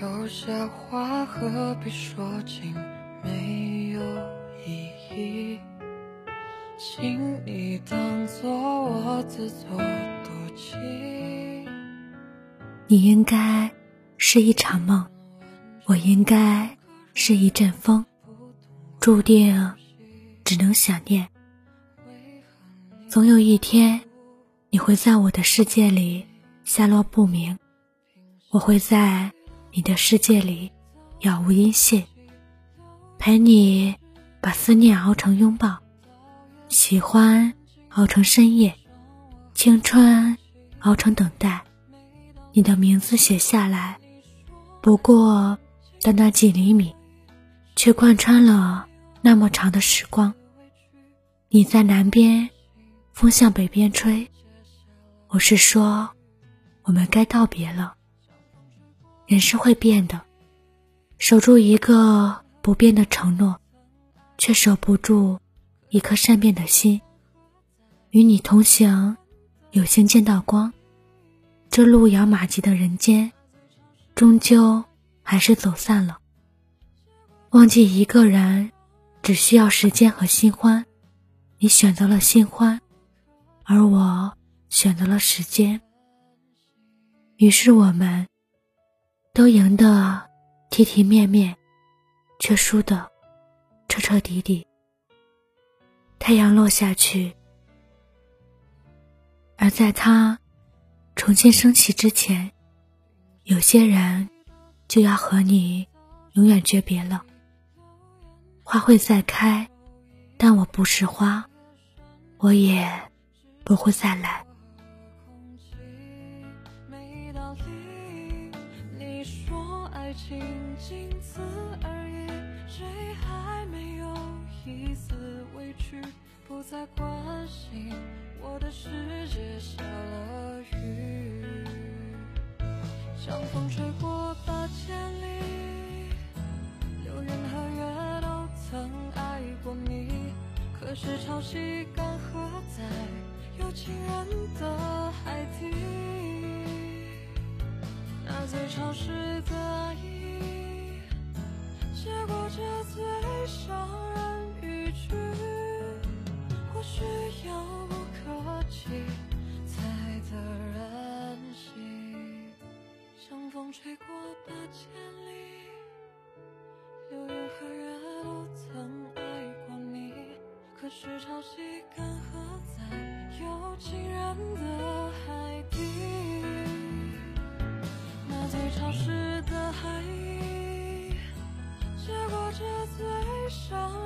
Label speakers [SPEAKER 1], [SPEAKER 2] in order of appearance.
[SPEAKER 1] 有些话何必说尽，没有意义。请你当作我自作多情。
[SPEAKER 2] 你应该是一场梦，我应该是一阵风，注定只能想念。总有一天，你会在我的世界里下落不明，我会在你的世界里杳无音信，陪你把思念熬成拥抱。喜欢熬成深夜，青春熬成等待。你的名字写下来，不过短短几厘米，却贯穿了那么长的时光。你在南边，风向北边吹。我是说，我们该道别了。人是会变的，守住一个不变的承诺，却守不住。一颗善变的心，与你同行，有幸见到光。这路遥马急的人间，终究还是走散了。忘记一个人，只需要时间和新欢。你选择了新欢，而我选择了时间。于是我们都赢得体体面面，却输得彻彻底底。太阳落下去，而在它重新升起之前，有些人就要和你永远诀别了。花会再开，但我不是花，我也不会再来。
[SPEAKER 1] 爱情仅此而已，谁还没有一丝委屈不再关心，我的世界下了雨，像风吹过八千里，流云和月都曾爱过你，可是潮汐干涸在有情人的海底，那最潮湿的伤人语句。或许遥不可及，才得人心。像风吹过八千里，流云和月都曾爱过你。可是潮汐干涸在有情人的伤。